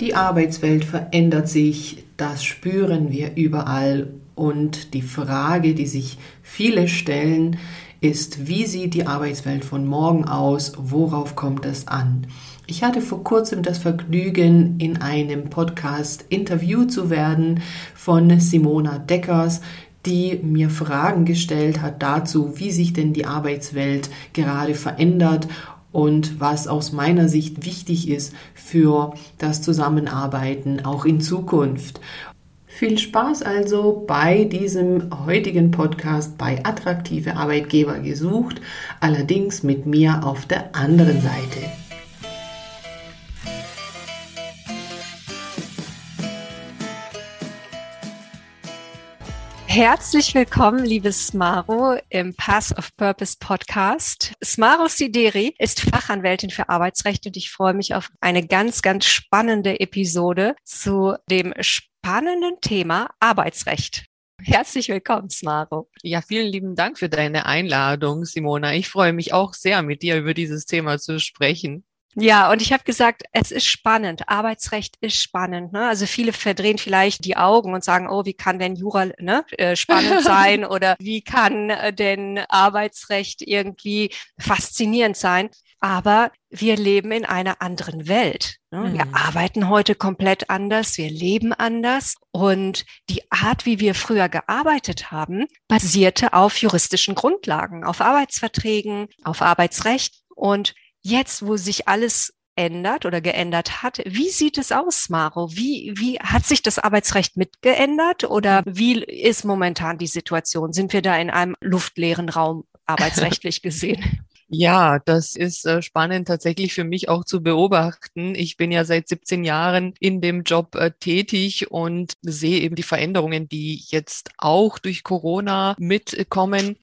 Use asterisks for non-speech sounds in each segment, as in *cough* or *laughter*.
Die Arbeitswelt verändert sich, das spüren wir überall. Und die Frage, die sich viele stellen, ist, wie sieht die Arbeitswelt von morgen aus? Worauf kommt es an? Ich hatte vor kurzem das Vergnügen, in einem Podcast interviewt zu werden von Simona Deckers, die mir Fragen gestellt hat dazu, wie sich denn die Arbeitswelt gerade verändert und was aus meiner Sicht wichtig ist für das Zusammenarbeiten auch in Zukunft. Viel Spaß also bei diesem heutigen Podcast bei Attraktive Arbeitgeber gesucht, allerdings mit mir auf der anderen Seite. Herzlich willkommen, liebe Smaro, im Pass of Purpose Podcast. Smaro Sideri ist Fachanwältin für Arbeitsrecht und ich freue mich auf eine ganz, ganz spannende Episode zu dem spannenden Thema Arbeitsrecht. Herzlich willkommen, Smaro. Ja, vielen lieben Dank für deine Einladung, Simona. Ich freue mich auch sehr, mit dir über dieses Thema zu sprechen. Ja, und ich habe gesagt, es ist spannend. Arbeitsrecht ist spannend. Ne? Also viele verdrehen vielleicht die Augen und sagen, oh, wie kann denn Jura ne, äh, spannend *laughs* sein oder wie kann äh, denn Arbeitsrecht irgendwie faszinierend sein? Aber wir leben in einer anderen Welt. Ne? Mhm. Wir arbeiten heute komplett anders, wir leben anders und die Art, wie wir früher gearbeitet haben, basierte auf juristischen Grundlagen, auf Arbeitsverträgen, auf Arbeitsrecht und Jetzt, wo sich alles ändert oder geändert hat, wie sieht es aus, Maro? Wie, wie hat sich das Arbeitsrecht mitgeändert oder wie ist momentan die Situation? Sind wir da in einem luftleeren Raum arbeitsrechtlich *laughs* gesehen? Ja, das ist äh, spannend tatsächlich für mich auch zu beobachten. Ich bin ja seit 17 Jahren in dem Job äh, tätig und sehe eben die Veränderungen, die jetzt auch durch Corona mitkommen.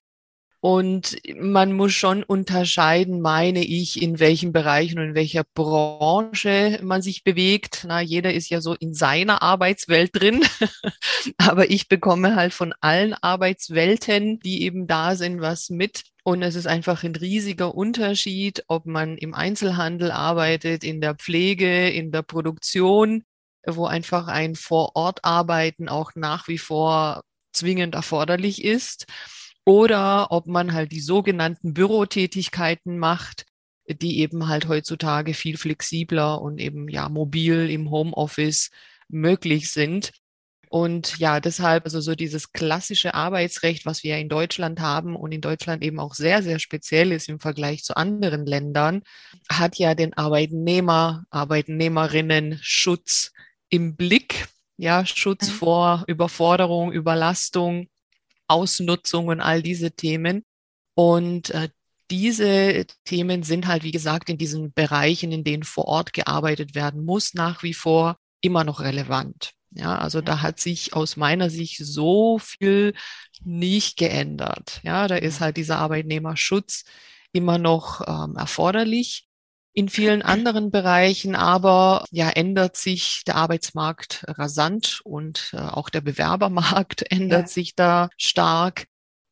Und man muss schon unterscheiden, meine ich, in welchen Bereichen und in welcher Branche man sich bewegt. Na, jeder ist ja so in seiner Arbeitswelt drin. *laughs* Aber ich bekomme halt von allen Arbeitswelten, die eben da sind, was mit. Und es ist einfach ein riesiger Unterschied, ob man im Einzelhandel arbeitet, in der Pflege, in der Produktion, wo einfach ein Vor-Ort-Arbeiten auch nach wie vor zwingend erforderlich ist oder ob man halt die sogenannten Bürotätigkeiten macht, die eben halt heutzutage viel flexibler und eben ja mobil im Homeoffice möglich sind. Und ja, deshalb also so dieses klassische Arbeitsrecht, was wir in Deutschland haben und in Deutschland eben auch sehr, sehr speziell ist im Vergleich zu anderen Ländern, hat ja den Arbeitnehmer, Arbeitnehmerinnen Schutz im Blick. Ja, Schutz mhm. vor Überforderung, Überlastung, Ausnutzung und all diese Themen. Und äh, diese Themen sind halt, wie gesagt, in diesen Bereichen, in denen vor Ort gearbeitet werden muss, nach wie vor immer noch relevant. Ja, also da hat sich aus meiner Sicht so viel nicht geändert. Ja, da ist halt dieser Arbeitnehmerschutz immer noch ähm, erforderlich in vielen anderen Bereichen, aber ja, ändert sich der Arbeitsmarkt rasant und äh, auch der Bewerbermarkt *laughs* ändert ja. sich da stark.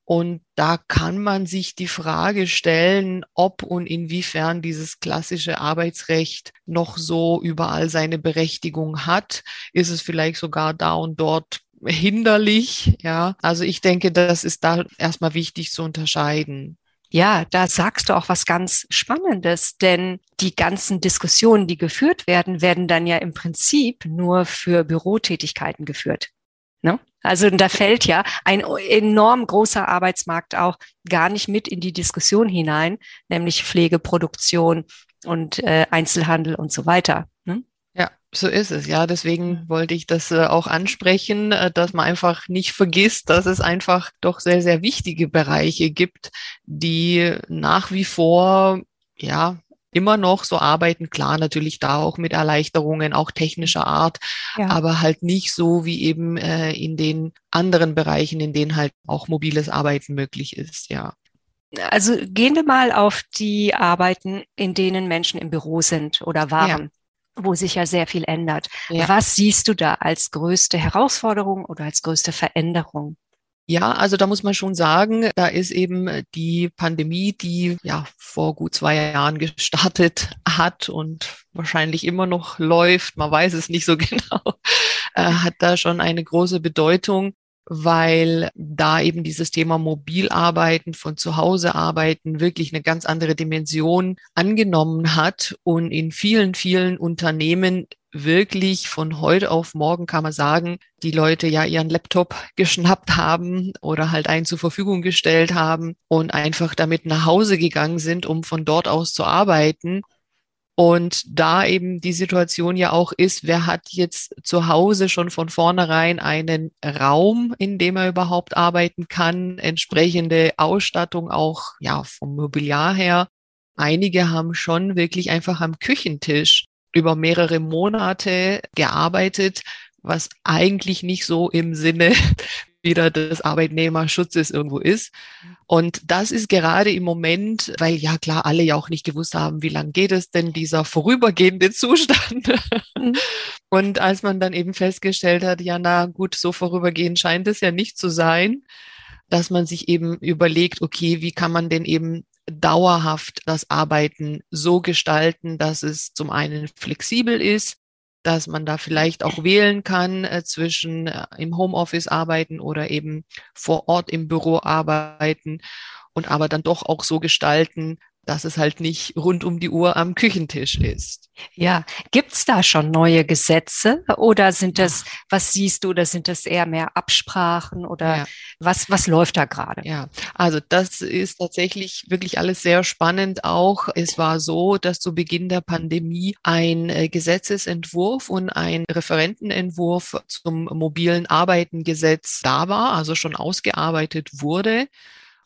Und da kann man sich die Frage stellen, ob und inwiefern dieses klassische Arbeitsrecht noch so überall seine Berechtigung hat. Ist es vielleicht sogar da und dort hinderlich? Ja, also ich denke, das ist da erstmal wichtig zu unterscheiden. Ja, da sagst du auch was ganz Spannendes, denn die ganzen Diskussionen, die geführt werden, werden dann ja im Prinzip nur für Bürotätigkeiten geführt. Ne? Also da fällt ja ein enorm großer Arbeitsmarkt auch gar nicht mit in die Diskussion hinein, nämlich Pflegeproduktion und äh, Einzelhandel und so weiter. So ist es, ja. Deswegen wollte ich das äh, auch ansprechen, äh, dass man einfach nicht vergisst, dass es einfach doch sehr, sehr wichtige Bereiche gibt, die nach wie vor, ja, immer noch so arbeiten. Klar, natürlich da auch mit Erleichterungen, auch technischer Art, ja. aber halt nicht so wie eben äh, in den anderen Bereichen, in denen halt auch mobiles Arbeiten möglich ist, ja. Also gehen wir mal auf die Arbeiten, in denen Menschen im Büro sind oder waren. Ja wo sich ja sehr viel ändert. Ja. Was siehst du da als größte Herausforderung oder als größte Veränderung? Ja, also da muss man schon sagen, da ist eben die Pandemie, die ja vor gut zwei Jahren gestartet hat und wahrscheinlich immer noch läuft, man weiß es nicht so *laughs* genau, äh, hat da schon eine große Bedeutung, weil da eben dieses Thema Mobilarbeiten, von zu Hause arbeiten wirklich eine ganz andere Dimension angenommen hat und in vielen, vielen Unternehmen wirklich von heute auf morgen kann man sagen, die Leute ja ihren Laptop *laughs* geschnappt haben oder halt einen zur Verfügung gestellt haben und einfach damit nach Hause gegangen sind, um von dort aus zu arbeiten. Und da eben die Situation ja auch ist, wer hat jetzt zu Hause schon von vornherein einen Raum, in dem er überhaupt arbeiten kann, entsprechende Ausstattung auch ja vom Mobiliar her. Einige haben schon wirklich einfach am Küchentisch über mehrere Monate gearbeitet, was eigentlich nicht so im Sinne wieder des Arbeitnehmerschutzes irgendwo ist. Und das ist gerade im Moment, weil ja klar alle ja auch nicht gewusst haben, wie lange geht es denn dieser vorübergehende Zustand. Mhm. *laughs* Und als man dann eben festgestellt hat, ja na gut, so vorübergehend scheint es ja nicht zu sein, dass man sich eben überlegt, okay, wie kann man denn eben dauerhaft das Arbeiten so gestalten, dass es zum einen flexibel ist, dass man da vielleicht auch wählen kann äh, zwischen äh, im Homeoffice arbeiten oder eben vor Ort im Büro arbeiten und aber dann doch auch so gestalten, dass es halt nicht rund um die Uhr am Küchentisch ist. Ja, gibt's da schon neue Gesetze oder sind das, was siehst du, oder sind das eher mehr Absprachen oder ja. was, was läuft da gerade? Ja, also das ist tatsächlich wirklich alles sehr spannend auch. Es war so, dass zu Beginn der Pandemie ein äh, Gesetzesentwurf und ein Referentenentwurf zum mobilen Arbeitengesetz da war, also schon ausgearbeitet wurde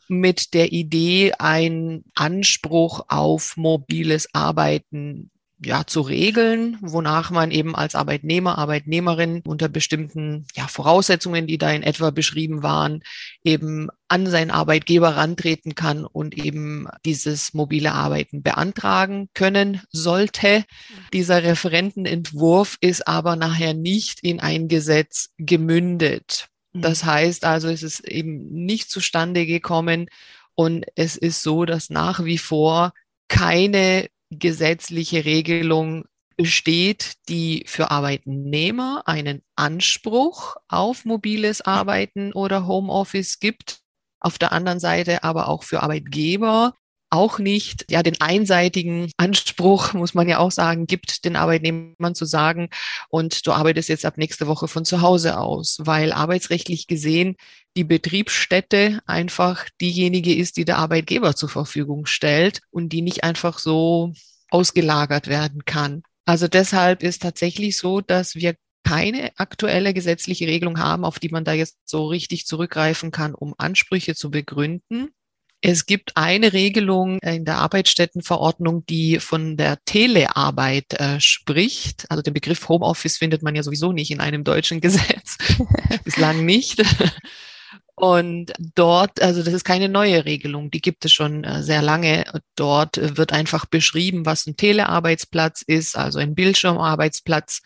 mit der Idee, einen Anspruch auf mobiles Arbeiten ja, zu regeln, wonach man eben als Arbeitnehmer, Arbeitnehmerin unter bestimmten ja, Voraussetzungen, die da in etwa beschrieben waren, eben an seinen Arbeitgeber rantreten kann und eben dieses mobile Arbeiten beantragen können sollte. Dieser Referentenentwurf ist aber nachher nicht in ein Gesetz gemündet. Das mhm. heißt also, es ist eben nicht zustande gekommen und es ist so, dass nach wie vor keine gesetzliche Regelung besteht, die für Arbeitnehmer einen Anspruch auf mobiles Arbeiten oder Homeoffice gibt. Auf der anderen Seite aber auch für Arbeitgeber auch nicht ja den einseitigen Anspruch, muss man ja auch sagen, gibt den Arbeitnehmern zu sagen, und du arbeitest jetzt ab nächste Woche von zu Hause aus, weil arbeitsrechtlich gesehen die Betriebsstätte einfach diejenige ist, die der Arbeitgeber zur Verfügung stellt und die nicht einfach so ausgelagert werden kann. Also deshalb ist tatsächlich so, dass wir keine aktuelle gesetzliche Regelung haben, auf die man da jetzt so richtig zurückgreifen kann, um Ansprüche zu begründen. Es gibt eine Regelung in der Arbeitsstättenverordnung, die von der Telearbeit äh, spricht. Also den Begriff Homeoffice findet man ja sowieso nicht in einem deutschen *laughs* Gesetz. Bislang nicht. Und dort, also das ist keine neue Regelung, die gibt es schon äh, sehr lange. Dort äh, wird einfach beschrieben, was ein Telearbeitsplatz ist, also ein Bildschirmarbeitsplatz.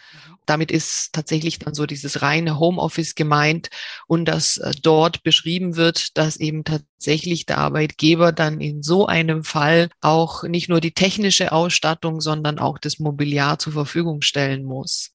Damit ist tatsächlich dann so dieses reine Homeoffice gemeint und dass äh, dort beschrieben wird, dass eben tatsächlich der Arbeitgeber dann in so einem Fall auch nicht nur die technische Ausstattung, sondern auch das Mobiliar zur Verfügung stellen muss.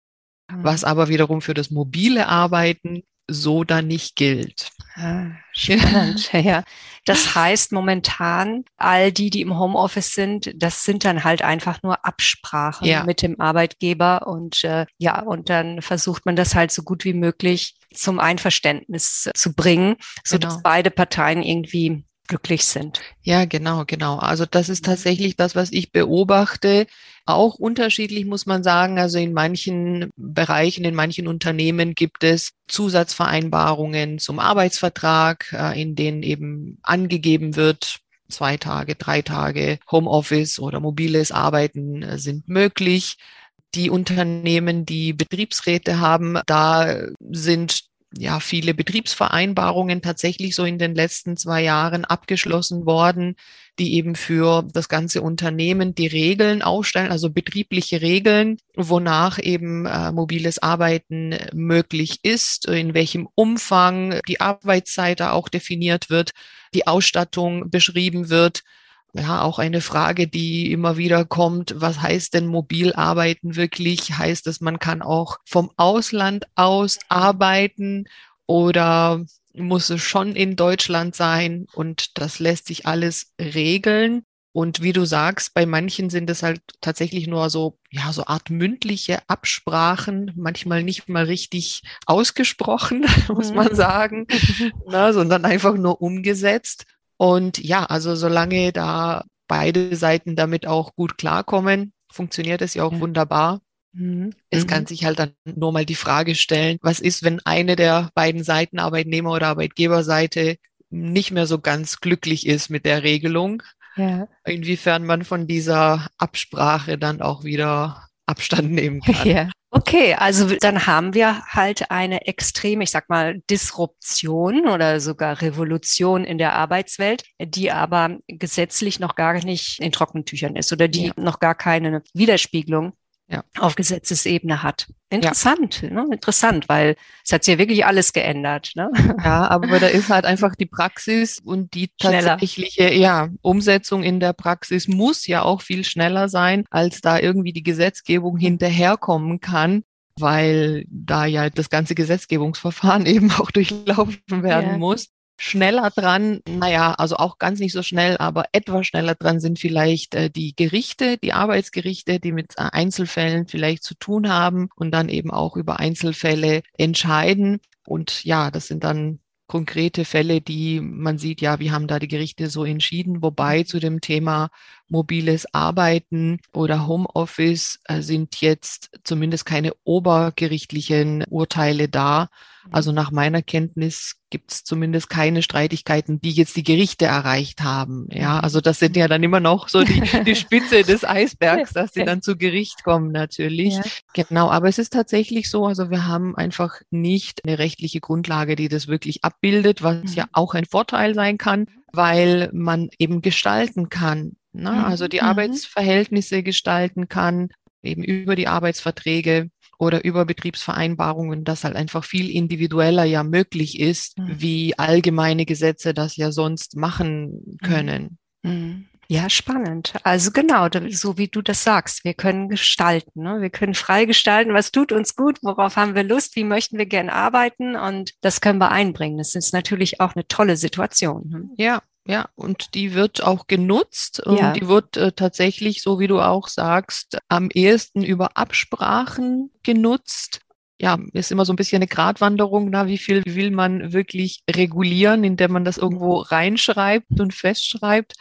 Was mhm. aber wiederum für das mobile Arbeiten so dann nicht gilt. Ah, spannend, *laughs* ja. Das heißt momentan, all die, die im Homeoffice sind, das sind dann halt einfach nur Absprachen ja. mit dem Arbeitgeber und äh, ja, und dann versucht man das halt so gut wie möglich zum Einverständnis zu bringen, so genau. dass beide Parteien irgendwie glücklich sind. Ja, genau, genau. Also das ist tatsächlich das, was ich beobachte. Auch unterschiedlich muss man sagen. Also in manchen Bereichen, in manchen Unternehmen gibt es Zusatzvereinbarungen zum Arbeitsvertrag, äh, in denen eben angegeben wird, zwei Tage, drei Tage Homeoffice oder mobiles Arbeiten äh, sind möglich. Die Unternehmen, die Betriebsräte haben, da sind ja viele Betriebsvereinbarungen tatsächlich so in den letzten zwei Jahren abgeschlossen worden, die eben für das ganze Unternehmen die Regeln aufstellen, also betriebliche Regeln, wonach eben äh, mobiles Arbeiten möglich ist, in welchem Umfang die Arbeitszeit da auch definiert wird, die Ausstattung beschrieben wird ja, auch eine Frage, die immer wieder kommt. Was heißt denn mobil arbeiten wirklich? Heißt es, man kann auch vom Ausland aus arbeiten oder muss es schon in Deutschland sein? Und das lässt sich alles regeln. Und wie du sagst, bei manchen sind es halt tatsächlich nur so, ja, so Art mündliche Absprachen, manchmal nicht mal richtig ausgesprochen, *laughs* muss man mhm. sagen, *laughs* na, sondern einfach nur umgesetzt. Und ja, also solange da beide Seiten damit auch gut klarkommen, funktioniert es ja auch ja. wunderbar. Mhm. Es mhm. kann sich halt dann nur mal die Frage stellen, was ist, wenn eine der beiden Seiten, Arbeitnehmer- oder Arbeitgeberseite, nicht mehr so ganz glücklich ist mit der Regelung? Ja. Inwiefern man von dieser Absprache dann auch wieder Abstand nehmen *laughs* kann. Ja. Okay, also dann haben wir halt eine extreme, ich sag mal, Disruption oder sogar Revolution in der Arbeitswelt, die aber gesetzlich noch gar nicht in trockenen Tüchern ist oder die ja. noch gar keine Widerspiegelung ja. auf Gesetzesebene hat. Interessant, ja. ne? interessant, weil es hat sich ja wirklich alles geändert. Ne? *laughs* Ja, aber da ist halt einfach die Praxis und die tatsächliche ja, Umsetzung in der Praxis muss ja auch viel schneller sein, als da irgendwie die Gesetzgebung hinterherkommen kann weil da ja das ganze Gesetzgebungsverfahren *laughs* eben auch durchlaufen werden ja. muss. Schneller dran, naja, also auch ganz nicht so schnell, aber etwas schneller dran sind vielleicht äh, die Gerichte, die Arbeitsgerichte, die mit äh, Einzelfällen vielleicht zu tun haben und dann eben auch über Einzelfälle entscheiden. Und ja, das sind dann konkrete Fälle, die man sieht, ja, wie haben da die Gerichte so entschieden. Wobei zu dem Thema mobiles Arbeiten oder Homeoffice äh, sind jetzt zumindest keine obergerichtlichen Urteile da. Also nach meiner Kenntnis gibt es zumindest keine Streitigkeiten, die jetzt die Gerichte erreicht haben. Ja, mhm. also das sind ja dann immer noch so die, *laughs* die Spitze des Eisbergs, dass sie dann zu Gericht kommen natürlich. Ja. Genau, aber es ist tatsächlich so, also wir haben einfach nicht eine rechtliche Grundlage, die das wirklich abbildet, was mhm. ja auch ein Vorteil sein kann, weil man eben gestalten kann. Ne? Mhm. Also die mhm. Arbeitsverhältnisse gestalten kann, eben über die Arbeitsverträge oder über Betriebsvereinbarungen, das halt einfach viel individueller ja möglich ist, mhm. wie allgemeine Gesetze das ja sonst machen mhm. können. Mhm. Ja, spannend. Also genau, so wie du das sagst, wir können gestalten, ne? wir können frei gestalten, was tut uns gut, worauf haben wir Lust, wie möchten wir gern arbeiten und das können wir einbringen. Das ist natürlich auch eine tolle Situation. Ne? Ja, ja, und die wird auch genutzt und ja. die wird äh, tatsächlich, so wie du auch sagst, am ehesten über Absprachen genutzt. Ja, ist immer so ein bisschen eine Gratwanderung, na, wie viel will man wirklich regulieren, indem man das irgendwo reinschreibt und festschreibt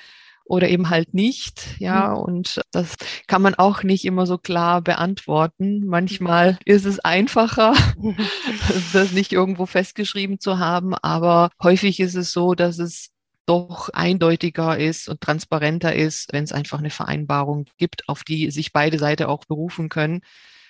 oder eben halt nicht. Ja, mhm. und das kann man auch nicht immer so klar beantworten. Manchmal ist es einfacher, *laughs* *laughs* das nicht irgendwo festgeschrieben zu haben, aber häufig ist es so, dass es doch eindeutiger ist und transparenter ist, wenn es einfach eine Vereinbarung gibt, auf die sich beide Seiten auch berufen können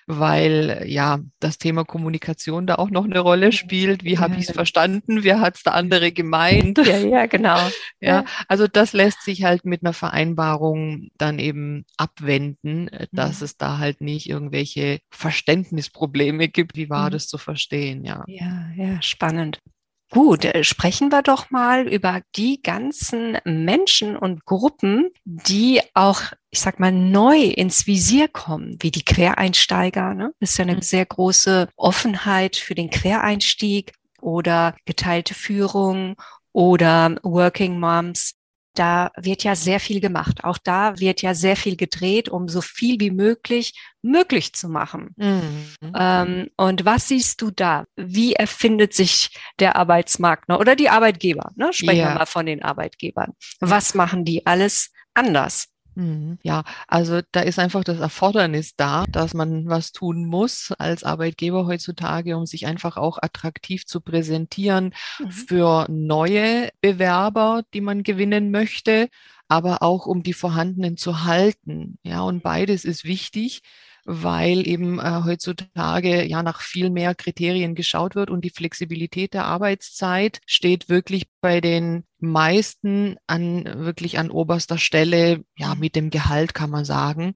weil ja das Thema Kommunikation da auch noch eine Rolle spielt. Wie habe ich es verstanden? Wer hat es der andere gemeint? Ja, ja, genau. *laughs* ja, also das lässt sich halt mit einer Vereinbarung dann eben abwenden, dass mhm. es da halt nicht irgendwelche Verständnisprobleme gibt. Wie war mhm. das zu verstehen? Ja. Ja, ja, spannend. Gut, äh, sprechen wir doch mal über die ganzen Menschen und Gruppen, die auch, ich sag mal, neu ins Visier kommen, wie die Quereinsteiger. Ne? Das ist ja eine mhm. sehr große Offenheit für den Quereinstieg oder geteilte Führung oder Working Moms da wird ja sehr viel gemacht. Auch da wird ja sehr viel gedreht, um so viel wie möglich möglich zu machen. Mhm. Ähm, und was siehst du da? Wie erfindet sich der Arbeitsmarkt noch? oder die Arbeitgeber? Ne? Sprechen ja. wir mal von den Arbeitgebern. Was machen die alles anders? Mhm. Ja, also da ist einfach das Erfordernis da, dass man was tun muss als Arbeitgeber heutzutage, um sich einfach auch attraktiv zu präsentieren mhm. für neue Bewerber, die man gewinnen möchte, aber auch um die vorhandenen zu halten. Ja, und beides ist wichtig weil eben äh, heutzutage ja nach viel mehr Kriterien geschaut wird und die Flexibilität der Arbeitszeit steht wirklich bei den meisten an wirklich an oberster Stelle, ja, mit dem Gehalt kann man sagen.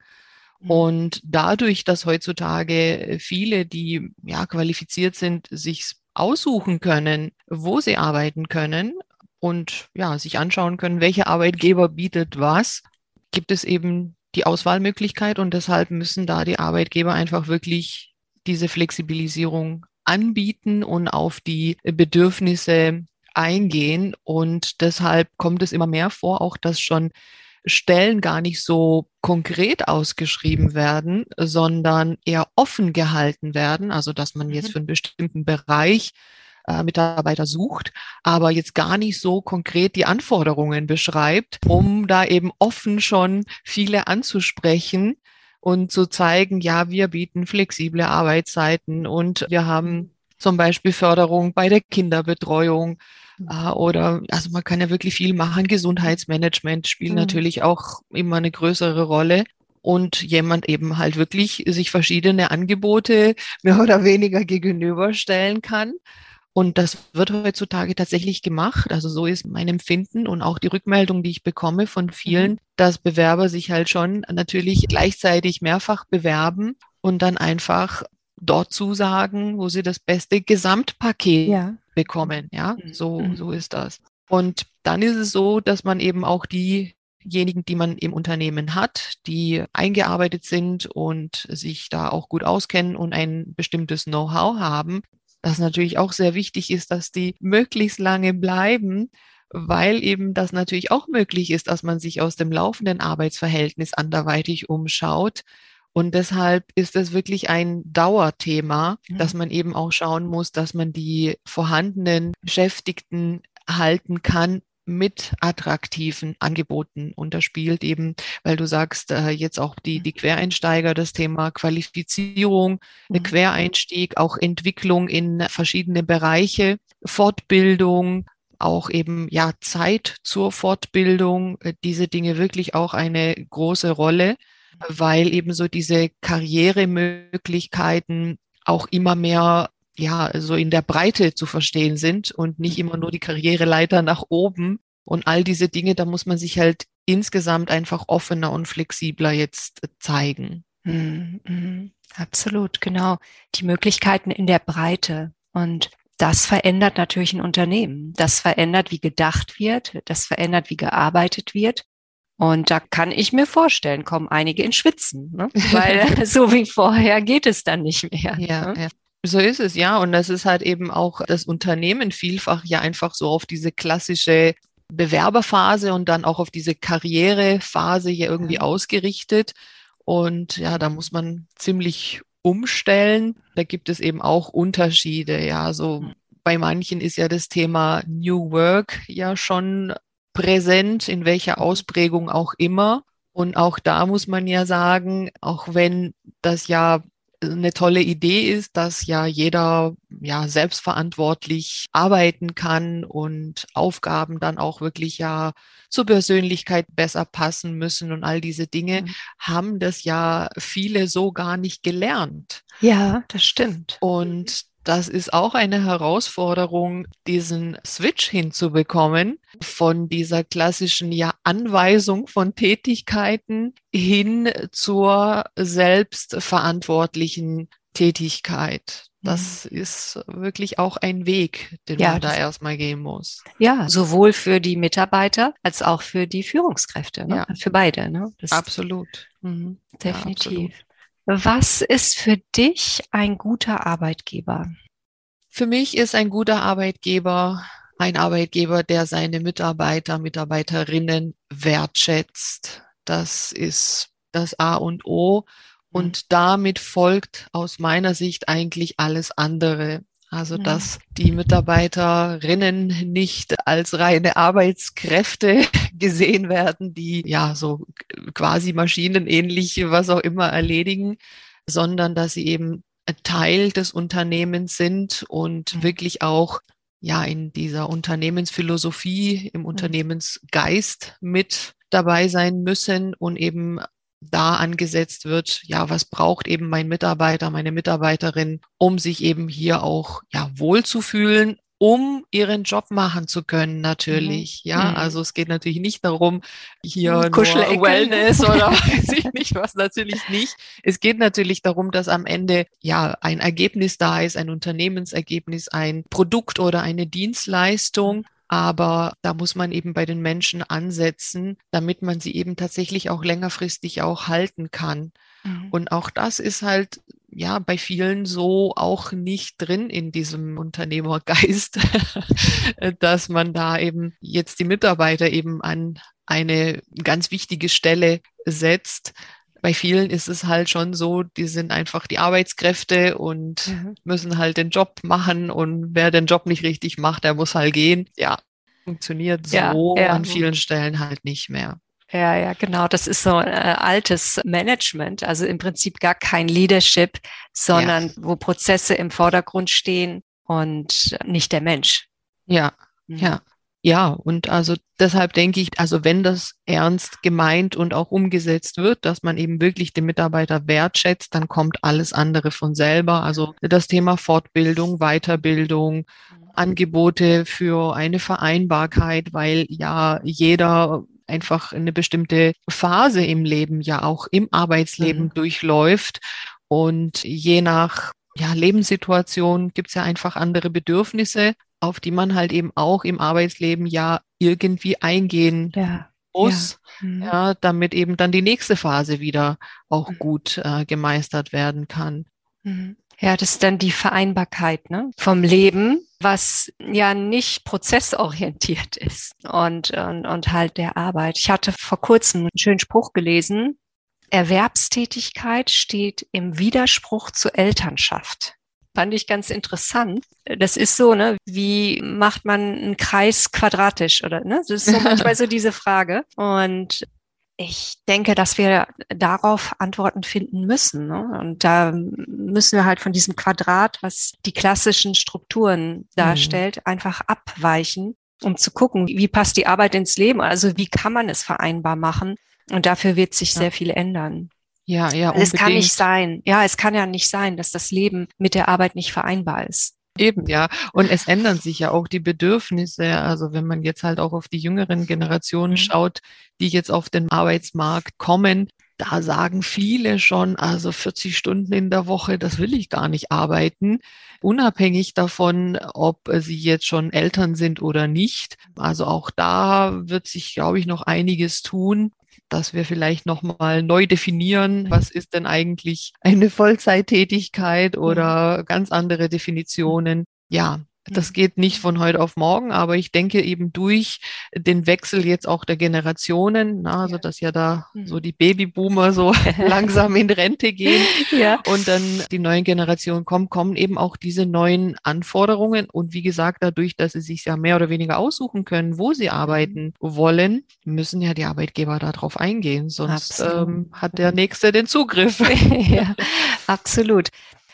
Mhm. Und dadurch, dass heutzutage viele, die ja qualifiziert sind, sich aussuchen können, wo sie arbeiten können und ja, sich anschauen können, welcher Arbeitgeber bietet was, gibt es eben die Auswahlmöglichkeit und deshalb müssen da die Arbeitgeber einfach wirklich diese Flexibilisierung anbieten und auf die Bedürfnisse eingehen. Und deshalb kommt es immer mehr vor, auch dass schon Stellen gar nicht so konkret ausgeschrieben werden, sondern eher offen gehalten werden. Also dass man jetzt mhm. für einen bestimmten Bereich äh, Mitarbeiter sucht, aber jetzt gar nicht so konkret die Anforderungen beschreibt, um da eben offen schon viele anzusprechen und zu zeigen, ja, wir bieten flexible Arbeitszeiten und wir haben zum Beispiel Förderung bei der Kinderbetreuung äh, oder also man kann ja wirklich viel machen. Gesundheitsmanagement spielt mhm. natürlich auch immer eine größere Rolle und jemand eben halt wirklich sich verschiedene Angebote mehr oder weniger gegenüberstellen kann. Und das wird heutzutage tatsächlich gemacht. Also so ist mein Empfinden und auch die Rückmeldung, die ich bekomme von vielen, mhm. dass Bewerber sich halt schon natürlich gleichzeitig mehrfach bewerben und dann einfach dort zusagen, wo sie das beste Gesamtpaket ja. bekommen. Ja, mhm. so, mhm. so ist das. Und dann ist es so, dass man eben auch diejenigen, die man im Unternehmen hat, die eingearbeitet sind und sich da auch gut auskennen und ein bestimmtes Know-how haben, das natürlich auch sehr wichtig ist, dass die möglichst lange bleiben, weil eben das natürlich auch möglich ist, dass man sich aus dem laufenden Arbeitsverhältnis anderweitig umschaut. Und deshalb ist es wirklich ein Dauerthema, mhm. dass man eben auch schauen muss, dass man die vorhandenen Beschäftigten halten kann, mit attraktiven Angeboten. Und da spielt eben, weil du sagst, äh, jetzt auch die, die Quereinsteiger, das Thema Qualifizierung, mhm. Quereinstieg, auch Entwicklung in verschiedene Bereiche, Fortbildung, auch eben ja Zeit zur Fortbildung, äh, diese Dinge wirklich auch eine große Rolle, weil eben so diese Karrieremöglichkeiten auch immer mehr ja, so in der Breite zu verstehen sind und nicht immer nur die Karriereleiter nach oben. Und all diese Dinge, da muss man sich halt insgesamt einfach offener und flexibler jetzt zeigen. Mhm, mhm. Absolut, genau. Die Möglichkeiten in der Breite. Und das verändert natürlich ein Unternehmen. Das verändert, wie gedacht wird. Das verändert, wie gearbeitet wird. Und da kann ich mir vorstellen, kommen einige in Schwitzen, ne? *laughs* weil *laughs* so wie vorher geht es dann nicht mehr. Ja, ne? ja. So ist es, ja. Und das ist halt eben auch das Unternehmen vielfach ja einfach so auf diese klassische Bewerberphase und dann auch auf diese Karrierephase hier irgendwie ja. ausgerichtet. Und ja, da muss man ziemlich umstellen. Da gibt es eben auch Unterschiede. Ja, so bei manchen ist ja das Thema New Work ja schon präsent, in welcher Ausprägung auch immer. Und auch da muss man ja sagen, auch wenn das ja eine tolle Idee ist, dass ja jeder ja selbstverantwortlich arbeiten kann und Aufgaben dann auch wirklich ja zur Persönlichkeit besser passen müssen und all diese Dinge, mhm. haben das ja viele so gar nicht gelernt. Ja, das stimmt. Und das ist auch eine Herausforderung, diesen Switch hinzubekommen von dieser klassischen ja Anweisung von Tätigkeiten hin zur selbstverantwortlichen Tätigkeit. Das mhm. ist wirklich auch ein Weg, den ja, man da erstmal gehen muss. Ja, sowohl für die Mitarbeiter als auch für die Führungskräfte, ne? ja. für beide. Ne? Das absolut. Mhm. Definitiv. Ja, absolut. Was ist für dich ein guter Arbeitgeber? Für mich ist ein guter Arbeitgeber ein Arbeitgeber, der seine Mitarbeiter, Mitarbeiterinnen wertschätzt. Das ist das A und O. Und mhm. damit folgt aus meiner Sicht eigentlich alles andere. Also, dass die Mitarbeiterinnen nicht als reine Arbeitskräfte *laughs* gesehen werden, die ja so quasi maschinenähnlich was auch immer erledigen, sondern dass sie eben Teil des Unternehmens sind und wirklich auch ja in dieser Unternehmensphilosophie, im. Unternehmensgeist mit dabei sein müssen und eben da angesetzt wird, ja, was braucht eben mein Mitarbeiter, meine Mitarbeiterin, um sich eben hier auch ja wohlzufühlen, um ihren Job machen zu können, natürlich. Mhm. Ja, mhm. also es geht natürlich nicht darum, hier nur Wellness *laughs* oder weiß ich nicht was, natürlich nicht. Es geht natürlich darum, dass am Ende ja ein Ergebnis da ist, ein Unternehmensergebnis, ein Produkt oder eine Dienstleistung. Aber da muss man eben bei den Menschen ansetzen, damit man sie eben tatsächlich auch längerfristig auch halten kann. Mhm. Und auch das ist halt ja bei vielen so auch nicht drin in diesem Unternehmergeist, *laughs* dass man da eben jetzt die Mitarbeiter eben an eine ganz wichtige Stelle setzt. Bei vielen ist es halt schon so, die sind einfach die Arbeitskräfte und mhm. müssen halt den Job machen und wer den Job nicht richtig macht, der muss halt gehen. Ja, funktioniert so ja, ja. an vielen Stellen halt nicht mehr. Ja, ja, genau. Das ist so äh, altes Management, also im Prinzip gar kein Leadership, sondern ja. wo Prozesse im Vordergrund stehen und nicht der Mensch. Ja, mhm. ja. Ja, und also deshalb denke ich, also wenn das ernst gemeint und auch umgesetzt wird, dass man eben wirklich den Mitarbeiter wertschätzt, dann kommt alles andere von selber. Also das Thema Fortbildung, Weiterbildung, mhm. Angebote für eine Vereinbarkeit, weil ja jeder einfach eine bestimmte Phase im Leben, ja auch im Arbeitsleben mhm. durchläuft. Und je nach ja, Lebenssituation gibt es ja einfach andere Bedürfnisse, auf die man halt eben auch im Arbeitsleben ja irgendwie eingehen ja. muss, ja. Mhm. ja. damit eben dann die nächste Phase wieder auch mhm. gut äh, gemeistert werden kann. Mhm. Ja, das ist dann die Vereinbarkeit ne, vom Leben, was ja nicht prozessorientiert ist und, und, und halt der Arbeit. Ich hatte vor kurzem einen schönen Spruch gelesen. Erwerbstätigkeit steht im Widerspruch zur Elternschaft. Fand ich ganz interessant. Das ist so, ne, wie macht man einen Kreis quadratisch oder ne? Das ist so *laughs* manchmal so diese Frage. Und ich denke, dass wir darauf Antworten finden müssen. Ne? Und da müssen wir halt von diesem Quadrat, was die klassischen Strukturen darstellt, mhm. einfach abweichen, um zu gucken, wie passt die Arbeit ins Leben? Also wie kann man es vereinbar machen? Und dafür wird sich ja. sehr viel ändern. Ja, ja. Unbedingt. Es kann nicht sein. Ja, es kann ja nicht sein, dass das Leben mit der Arbeit nicht vereinbar ist. Eben, ja. Und es ändern sich ja auch die Bedürfnisse. Also wenn man jetzt halt auch auf die jüngeren Generationen mhm. schaut, die jetzt auf den Arbeitsmarkt kommen, da sagen viele schon, also 40 Stunden in der Woche, das will ich gar nicht arbeiten, unabhängig davon, ob sie jetzt schon Eltern sind oder nicht. Also auch da wird sich, glaube ich, noch einiges tun dass wir vielleicht nochmal neu definieren, was ist denn eigentlich eine Vollzeittätigkeit oder ganz andere Definitionen. Ja, das geht nicht von heute auf morgen, aber ich denke eben durch den Wechsel jetzt auch der Generationen, na, also dass ja da mhm. so die Babyboomer so *laughs* langsam in Rente gehen ja. und dann die neuen Generationen kommen, kommen eben auch diese neuen Anforderungen und wie gesagt, dadurch, dass sie sich ja mehr oder weniger aussuchen können, wo sie arbeiten wollen, müssen ja die Arbeitgeber darauf eingehen, sonst ähm, hat der Nächste den Zugriff. *laughs* ja, absolut.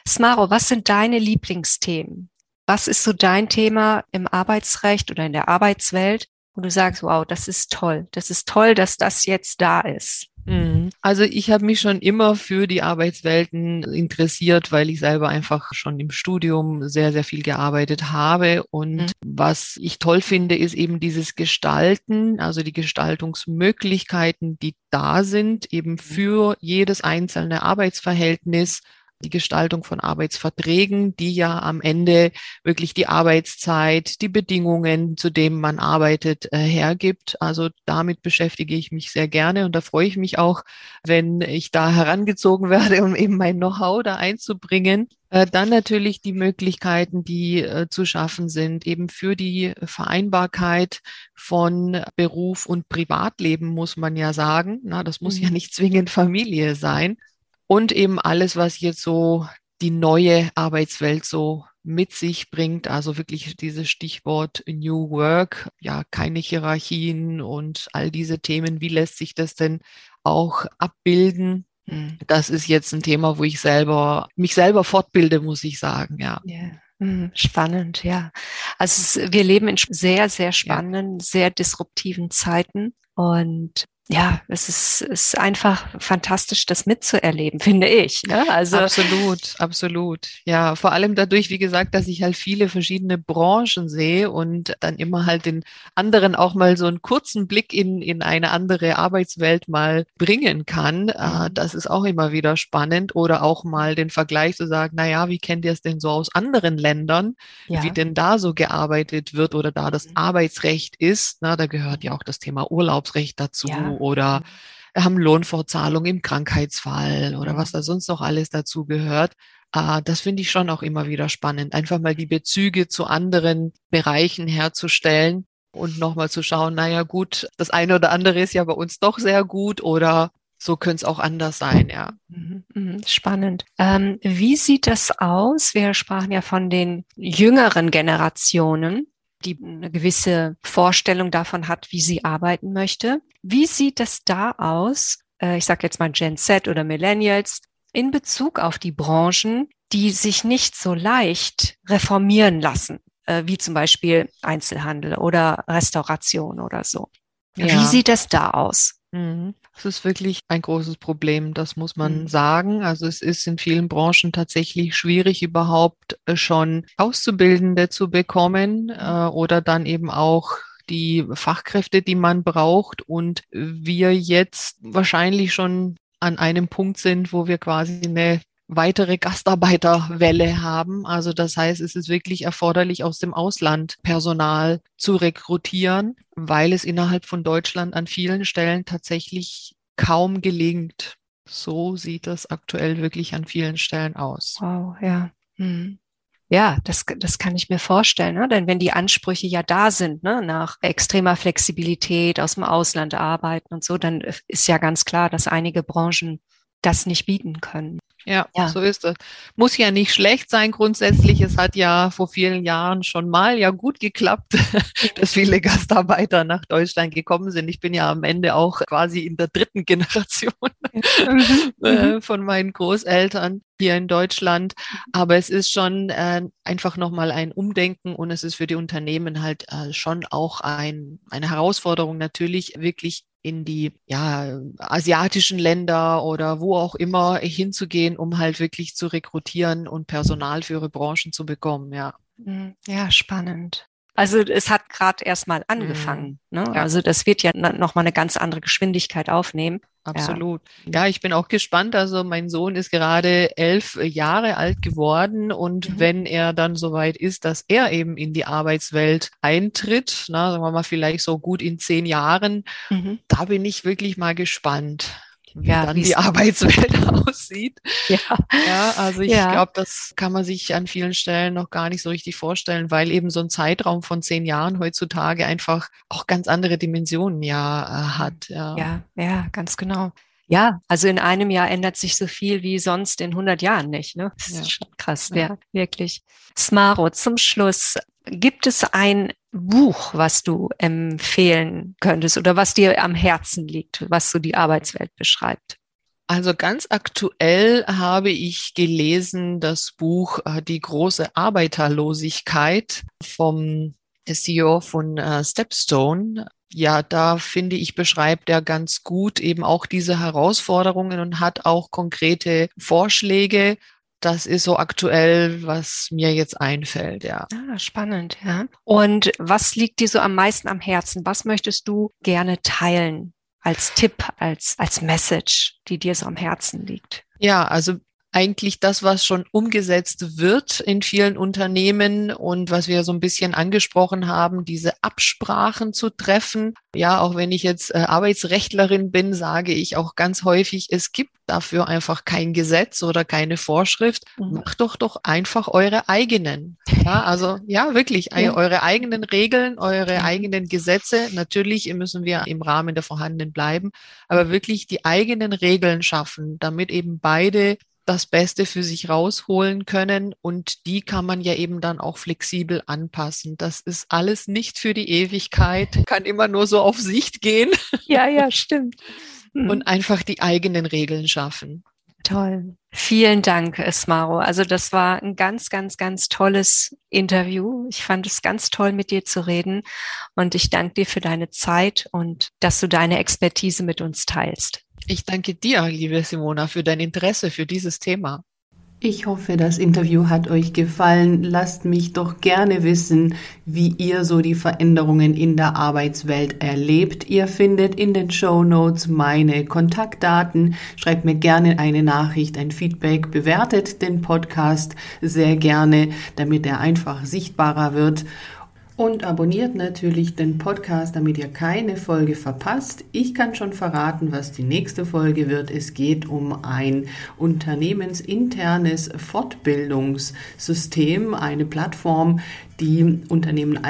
Smaro, was sind deine Lieblingsthemen? Was ist so dein Thema im Arbeitsrecht oder in der Arbeitswelt, wo du sagst, wow, das ist toll. Das ist toll, dass das jetzt da ist. Mhm. Also ich habe mich schon immer für die Arbeitswelten interessiert, weil ich selber einfach schon im Studium sehr, sehr viel gearbeitet habe. Und mhm. was ich toll finde, ist eben dieses Gestalten, also die Gestaltungsmöglichkeiten, die da sind, eben mhm. für jedes einzelne Arbeitsverhältnis die Gestaltung von Arbeitsverträgen, die ja am Ende wirklich die Arbeitszeit, die Bedingungen, zu denen man arbeitet, äh, hergibt. Also damit beschäftige ich mich sehr gerne und da freue ich mich auch, wenn ich da herangezogen *laughs* werde, um eben mein Know-how da einzubringen. Äh, dann natürlich die Möglichkeiten, die äh, zu schaffen sind, eben für die Vereinbarkeit von Beruf und Privatleben, muss man ja sagen. Na, das muss mhm. ja nicht zwingend Familie sein und eben alles, was jetzt so die neue Arbeitswelt so mit sich bringt, also wirklich dieses Stichwort New Work, ja, keine Hierarchien und all diese Themen, wie lässt sich das denn auch abbilden? Hm. Das ist jetzt ein Thema, wo ich selber, mich selber fortbilde, muss ich sagen, ja. Yeah. Hm, spannend, ja. Also wir leben in sehr, sehr spannenden, ja. sehr disruptiven Zeiten. Und ja, es ist, ist einfach fantastisch, das mitzuerleben, *laughs* finde ich. Ne? Also absolut, absolut. Ja, vor allem dadurch, wie gesagt, dass ich halt viele verschiedene Branchen sehe und dann immer halt den anderen auch mal so einen kurzen Blick in, in eine andere Arbeitswelt mal bringen kann. Äh, mhm. Das ist auch immer wieder spannend. Oder auch mal den Vergleich zu sagen, na ja, wie kennt ihr es denn so aus anderen Ländern? Ja. Wie denn da so gearbeitet wird oder da das mhm. Arbeitsrecht ist? Na, da gehört ja auch das Thema Urlaubsrecht dazu. Ja oder haben Lohnfortzahlung im Krankheitsfall oder was da sonst noch alles dazu gehört. Ah, das finde ich schon auch immer wieder spannend, einfach mal die Bezüge zu anderen Bereichen herzustellen und nochmal zu schauen, naja gut, das eine oder andere ist ja bei uns doch sehr gut oder so könnte es auch anders sein, ja. Mhm, mhm, spannend. Ähm, wie sieht das aus? Wir sprachen ja von den jüngeren Generationen die eine gewisse Vorstellung davon hat, wie sie arbeiten möchte. Wie sieht es da aus? Äh, ich sage jetzt mal Gen Z oder Millennials in Bezug auf die Branchen, die sich nicht so leicht reformieren lassen, äh, wie zum Beispiel Einzelhandel oder Restauration oder so. Ja. Wie sieht es da aus? Mhm. Es ist wirklich ein großes Problem, das muss man mhm. sagen. Also es ist in vielen Branchen tatsächlich schwierig, überhaupt äh, schon Auszubildende zu bekommen äh, oder dann eben auch die Fachkräfte, die man braucht. Und wir jetzt wahrscheinlich schon an einem Punkt sind, wo wir quasi eine weitere Gastarbeiterwelle haben. Also das heißt, es ist wirklich erforderlich, aus dem Ausland Personal zu rekrutieren, weil es innerhalb von Deutschland an vielen Stellen tatsächlich kaum gelingt. So sieht das aktuell wirklich an vielen Stellen aus. Wow, ja. Hm. Ja, das, das kann ich mir vorstellen, ne? denn wenn die Ansprüche ja da sind, ne? nach extremer Flexibilität aus dem Ausland arbeiten und so, dann ist ja ganz klar, dass einige Branchen das nicht bieten können. Ja, ja, so ist es. Muss ja nicht schlecht sein grundsätzlich. Es hat ja vor vielen Jahren schon mal ja gut geklappt, *laughs* dass viele Gastarbeiter nach Deutschland gekommen sind. Ich bin ja am Ende auch quasi in der dritten *laughs* Generation mhm. äh, mhm. von meinen Großeltern hier in Deutschland. Aber es ist schon äh, einfach nochmal ein Umdenken und es ist für die Unternehmen halt äh, schon auch ein, eine Herausforderung, natürlich wirklich in die ja, asiatischen Länder oder wo auch immer hinzugehen, um halt wirklich zu rekrutieren und Personal für ihre Branchen zu bekommen, ja. Mhm. Ja, spannend. Also es hat gerade erst mal angefangen. Mhm. Ne? Ja. Also das wird ja noch mal eine ganz andere Geschwindigkeit aufnehmen. Absolut. Ja. ja. ich bin auch gespannt. Also mein Sohn ist gerade elf Jahre alt geworden und mhm. wenn er dann soweit ist, dass er eben in die Arbeitswelt eintritt, na, sagen wir mal vielleicht so gut in zehn Jahren, mhm. da bin ich wirklich mal gespannt wie ja, dann die *laughs* Arbeitswelt *laughs* aussieht. Ja, ja also ich ja. glaube, das kann man sich an vielen Stellen noch gar nicht so richtig vorstellen, weil eben so ein Zeitraum von zehn Jahren heutzutage einfach auch ganz andere Dimensionen ja äh, hat. Ja. ja, ja, ganz genau. Ja, also in einem Jahr ändert sich so viel wie sonst in 100 Jahren nicht. Ne? Das ja. ist schon krass, ja. ja, wirklich. Smaro, zum Schluss, gibt es ein Buch, was du empfehlen könntest oder was dir am Herzen liegt, was so die Arbeitswelt beschreibt? Also ganz aktuell habe ich gelesen das Buch äh, Die große Arbeiterlosigkeit vom CEO von äh, Stepstone. Ja, da finde ich, beschreibt er ganz gut eben auch diese Herausforderungen und hat auch konkrete Vorschläge, das ist so aktuell, was mir jetzt einfällt, ja. Ah, spannend, ja. Und was liegt dir so am meisten am Herzen? Was möchtest du gerne teilen als Tipp, als, als Message, die dir so am Herzen liegt? Ja, also eigentlich das, was schon umgesetzt wird in vielen Unternehmen und was wir so ein bisschen angesprochen haben, diese Absprachen zu treffen. Ja, auch wenn ich jetzt äh, Arbeitsrechtlerin bin, sage ich auch ganz häufig, es gibt dafür einfach kein Gesetz oder keine Vorschrift. Mhm. Macht doch doch einfach eure eigenen. Ja, also ja, wirklich ja. eure eigenen Regeln, eure mhm. eigenen Gesetze. Natürlich müssen wir im Rahmen der vorhandenen bleiben, aber wirklich die eigenen Regeln schaffen, damit eben beide das Beste für sich rausholen können und die kann man ja eben dann auch flexibel anpassen. Das ist alles nicht für die Ewigkeit, kann immer nur so auf Sicht gehen. *laughs* Ja, ja, stimmt. Und einfach die eigenen Regeln schaffen. Toll. Vielen Dank, Esmaro. Also das war ein ganz, ganz, ganz tolles Interview. Ich fand es ganz toll, mit dir zu reden. Und ich danke dir für deine Zeit und dass du deine Expertise mit uns teilst. Ich danke dir, liebe Simona, für dein Interesse für dieses Thema. Ich hoffe, das Interview hat euch gefallen. Lasst mich doch gerne wissen, wie ihr so die Veränderungen in der Arbeitswelt erlebt. Ihr findet in den Show Notes meine Kontaktdaten. Schreibt mir gerne eine Nachricht, ein Feedback, bewertet den Podcast sehr gerne, damit er einfach sichtbarer wird. Und abonniert natürlich den Podcast, damit ihr keine Folge verpasst. Ich kann schon verraten, was die nächste Folge wird. Es geht um ein unternehmensinternes Fortbildungssystem, eine Plattform, die Unternehmen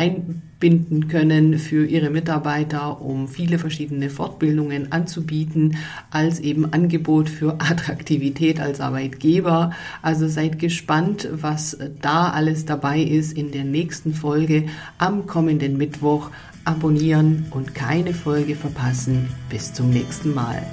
einbinden können für ihre Mitarbeiter, um viele verschiedene Fortbildungen anzubieten, als eben Angebot für *laughs* Attraktivität als Arbeitgeber. Also seid gespannt, was da alles dabei ist in der nächsten Folge am kommenden Mittwoch. Abonnieren und keine Folge verpassen. Bis zum nächsten Mal.